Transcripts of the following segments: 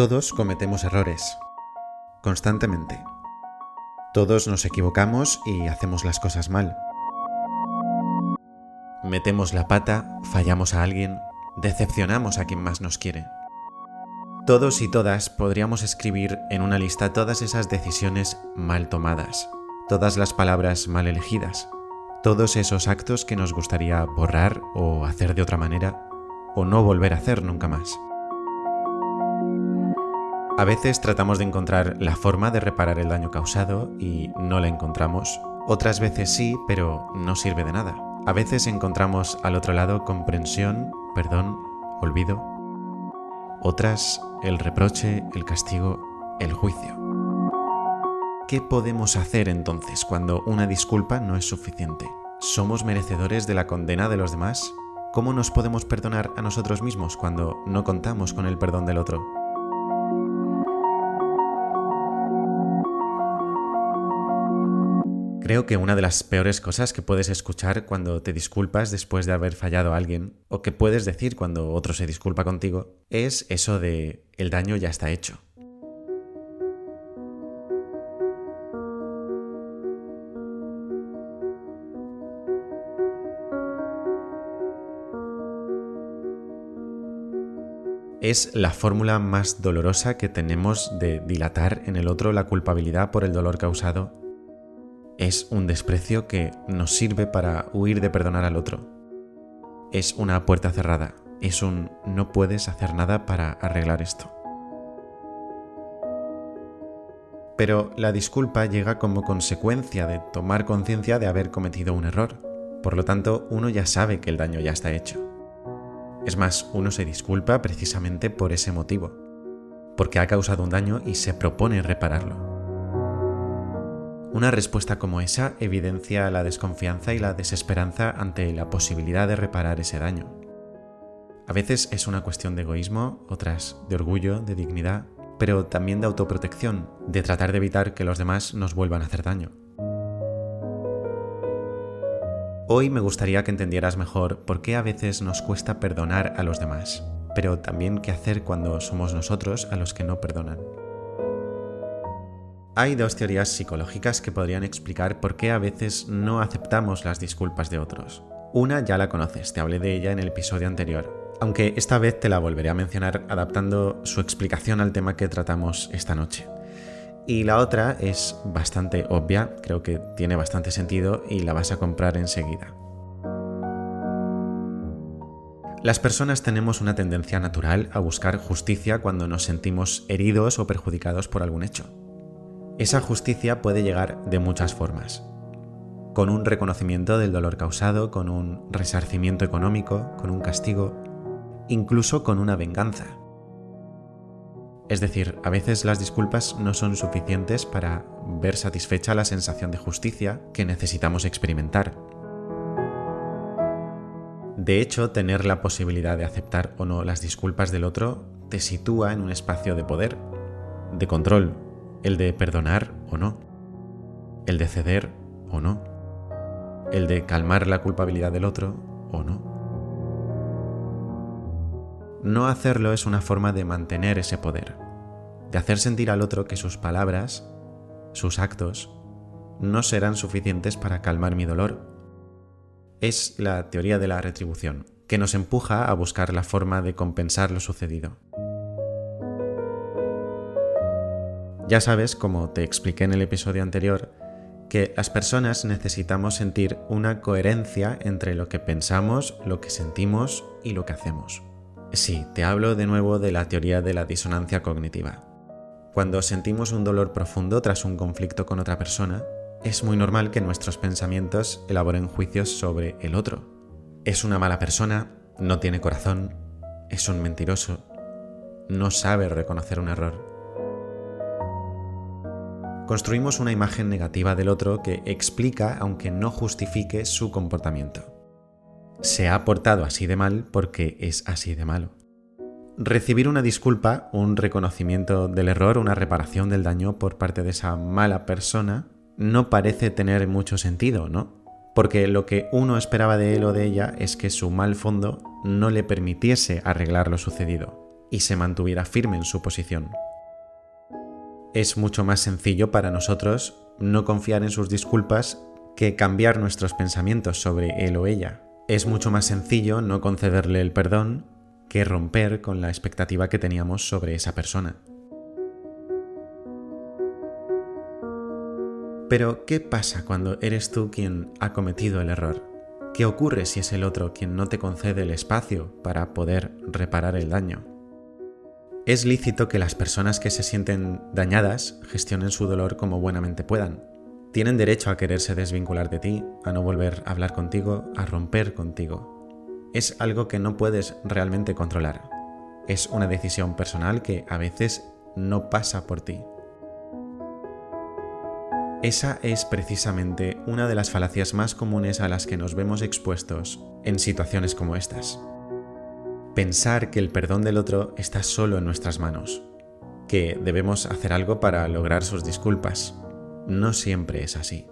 Todos cometemos errores, constantemente. Todos nos equivocamos y hacemos las cosas mal. Metemos la pata, fallamos a alguien, decepcionamos a quien más nos quiere. Todos y todas podríamos escribir en una lista todas esas decisiones mal tomadas, todas las palabras mal elegidas, todos esos actos que nos gustaría borrar o hacer de otra manera, o no volver a hacer nunca más. A veces tratamos de encontrar la forma de reparar el daño causado y no la encontramos. Otras veces sí, pero no sirve de nada. A veces encontramos al otro lado comprensión, perdón, olvido. Otras el reproche, el castigo, el juicio. ¿Qué podemos hacer entonces cuando una disculpa no es suficiente? ¿Somos merecedores de la condena de los demás? ¿Cómo nos podemos perdonar a nosotros mismos cuando no contamos con el perdón del otro? Creo que una de las peores cosas que puedes escuchar cuando te disculpas después de haber fallado a alguien, o que puedes decir cuando otro se disculpa contigo, es eso de el daño ya está hecho. es la fórmula más dolorosa que tenemos de dilatar en el otro la culpabilidad por el dolor causado es un desprecio que nos sirve para huir de perdonar al otro. Es una puerta cerrada, es un no puedes hacer nada para arreglar esto. Pero la disculpa llega como consecuencia de tomar conciencia de haber cometido un error. Por lo tanto, uno ya sabe que el daño ya está hecho. Es más, uno se disculpa precisamente por ese motivo, porque ha causado un daño y se propone repararlo. Una respuesta como esa evidencia la desconfianza y la desesperanza ante la posibilidad de reparar ese daño. A veces es una cuestión de egoísmo, otras de orgullo, de dignidad, pero también de autoprotección, de tratar de evitar que los demás nos vuelvan a hacer daño. Hoy me gustaría que entendieras mejor por qué a veces nos cuesta perdonar a los demás, pero también qué hacer cuando somos nosotros a los que no perdonan. Hay dos teorías psicológicas que podrían explicar por qué a veces no aceptamos las disculpas de otros. Una ya la conoces, te hablé de ella en el episodio anterior, aunque esta vez te la volveré a mencionar adaptando su explicación al tema que tratamos esta noche. Y la otra es bastante obvia, creo que tiene bastante sentido y la vas a comprar enseguida. Las personas tenemos una tendencia natural a buscar justicia cuando nos sentimos heridos o perjudicados por algún hecho. Esa justicia puede llegar de muchas formas. Con un reconocimiento del dolor causado, con un resarcimiento económico, con un castigo, incluso con una venganza. Es decir, a veces las disculpas no son suficientes para ver satisfecha la sensación de justicia que necesitamos experimentar. De hecho, tener la posibilidad de aceptar o no las disculpas del otro te sitúa en un espacio de poder, de control, el de perdonar o no, el de ceder o no, el de calmar la culpabilidad del otro o no. No hacerlo es una forma de mantener ese poder, de hacer sentir al otro que sus palabras, sus actos, no serán suficientes para calmar mi dolor. Es la teoría de la retribución, que nos empuja a buscar la forma de compensar lo sucedido. Ya sabes, como te expliqué en el episodio anterior, que las personas necesitamos sentir una coherencia entre lo que pensamos, lo que sentimos y lo que hacemos. Sí, te hablo de nuevo de la teoría de la disonancia cognitiva. Cuando sentimos un dolor profundo tras un conflicto con otra persona, es muy normal que nuestros pensamientos elaboren juicios sobre el otro. Es una mala persona, no tiene corazón, es un mentiroso, no sabe reconocer un error construimos una imagen negativa del otro que explica, aunque no justifique, su comportamiento. Se ha portado así de mal porque es así de malo. Recibir una disculpa, un reconocimiento del error, una reparación del daño por parte de esa mala persona, no parece tener mucho sentido, ¿no? Porque lo que uno esperaba de él o de ella es que su mal fondo no le permitiese arreglar lo sucedido, y se mantuviera firme en su posición. Es mucho más sencillo para nosotros no confiar en sus disculpas que cambiar nuestros pensamientos sobre él o ella. Es mucho más sencillo no concederle el perdón que romper con la expectativa que teníamos sobre esa persona. Pero, ¿qué pasa cuando eres tú quien ha cometido el error? ¿Qué ocurre si es el otro quien no te concede el espacio para poder reparar el daño? Es lícito que las personas que se sienten dañadas gestionen su dolor como buenamente puedan. Tienen derecho a quererse desvincular de ti, a no volver a hablar contigo, a romper contigo es algo que no puedes realmente controlar. Es una decisión personal que a veces no pasa por ti. Esa es precisamente una de las falacias más comunes a las que nos vemos expuestos en situaciones como estas. Pensar que el perdón del otro está solo en nuestras manos, que debemos hacer algo para lograr sus disculpas. No siempre es así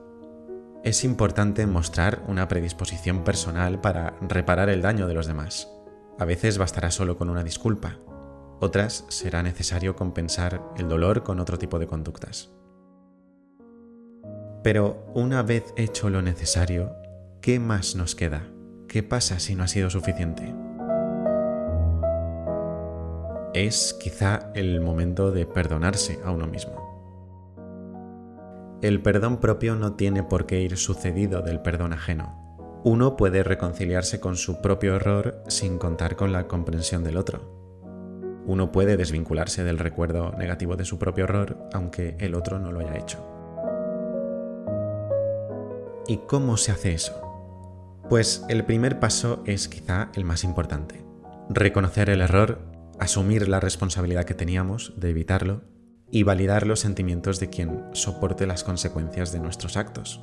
es importante mostrar una predisposición personal para reparar el daño de los demás. A veces bastará solo con una disculpa, otras será necesario compensar el dolor con otro tipo de conductas. Pero una vez hecho lo necesario, ¿qué más nos queda? ¿Qué pasa si no ha sido suficiente? Es quizá el momento de perdonarse a uno mismo. El perdón propio no tiene por qué ir sucedido del perdón ajeno. Uno puede reconciliarse con su propio error sin contar con la comprensión del otro. Uno puede desvincularse del recuerdo negativo de su propio error aunque el otro no lo haya hecho. ¿Y cómo se hace eso? Pues el primer paso es quizá el más importante. Reconocer el error, asumir la responsabilidad que teníamos de evitarlo y validar los sentimientos de quien soporte las consecuencias de nuestros actos.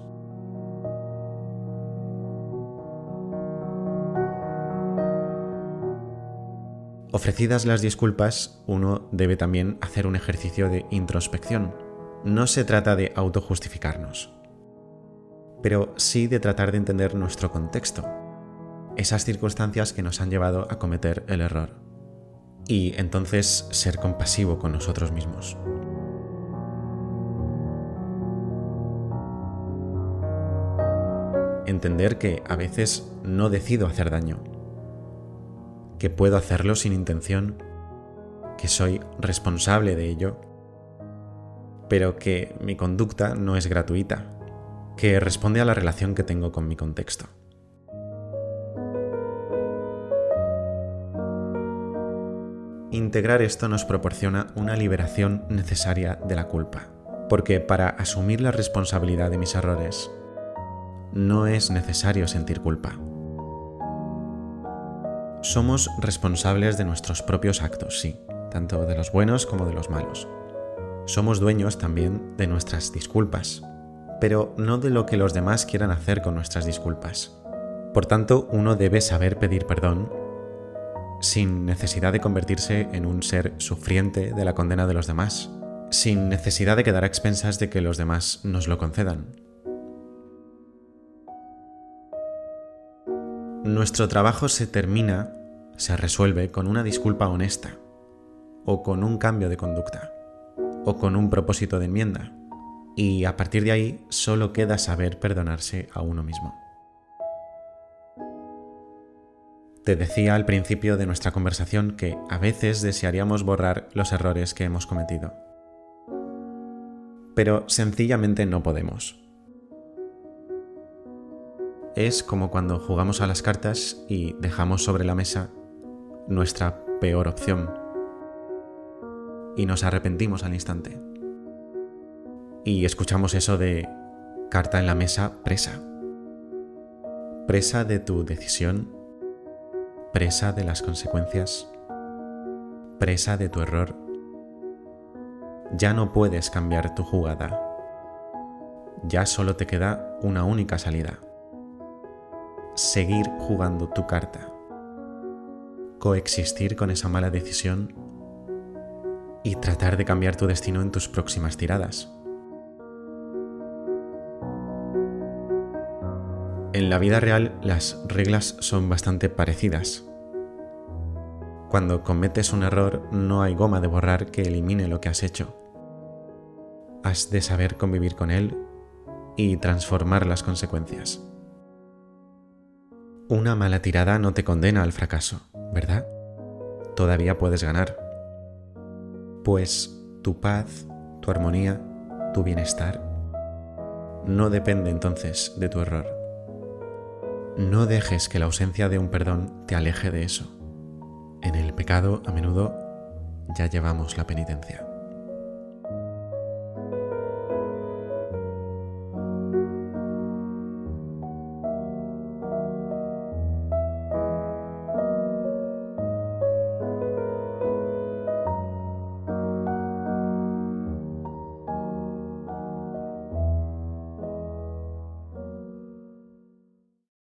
Ofrecidas las disculpas, uno debe también hacer un ejercicio de introspección. No se trata de autojustificarnos, pero sí de tratar de entender nuestro contexto, esas circunstancias que nos han llevado a cometer el error, y entonces ser compasivo con nosotros mismos. entender que a veces no decido hacer daño, que puedo hacerlo sin intención, que soy responsable de ello, pero que mi conducta no es gratuita, que responde a la relación que tengo con mi contexto. Integrar esto nos proporciona una liberación necesaria de la culpa, porque para asumir la responsabilidad de mis errores no es necesario sentir culpa. Somos responsables de nuestros propios actos, sí, tanto de los buenos como de los malos. Somos dueños también de nuestras disculpas, pero no de lo que los demás quieran hacer con nuestras disculpas. Por tanto, uno debe saber pedir perdón sin necesidad de convertirse en un ser sufriente de la condena de los demás, sin necesidad de quedar a expensas de que los demás nos lo concedan. Nuestro trabajo se termina, se resuelve con una disculpa honesta, o con un cambio de conducta, o con un propósito de enmienda, y a partir de ahí solo queda saber perdonarse a uno mismo. Te decía al principio de nuestra conversación que a veces desearíamos borrar los errores que hemos cometido, pero sencillamente no podemos es como cuando jugamos a las cartas y dejamos sobre la mesa nuestra peor opción y nos arrepentimos al instante. Y escuchamos eso de carta en la mesa presa. Presa de tu decisión, presa de las consecuencias, presa de tu error. Ya no puedes cambiar tu jugada. Ya solo te queda una única salida seguir jugando tu carta, coexistir con esa mala decisión y tratar de cambiar tu destino en tus próximas tiradas. En la vida real las reglas son bastante parecidas. Cuando cometes un error no hay goma de borrar que elimine lo que has hecho. Has de saber convivir con él y transformar las consecuencias. Una mala tirada no te condena al fracaso, ¿verdad? Todavía puedes ganar. Pues tu paz, tu armonía, tu bienestar no depende entonces de tu error. No dejes que la ausencia de un perdón te aleje de eso. En el pecado a menudo ya llevamos la penitencia.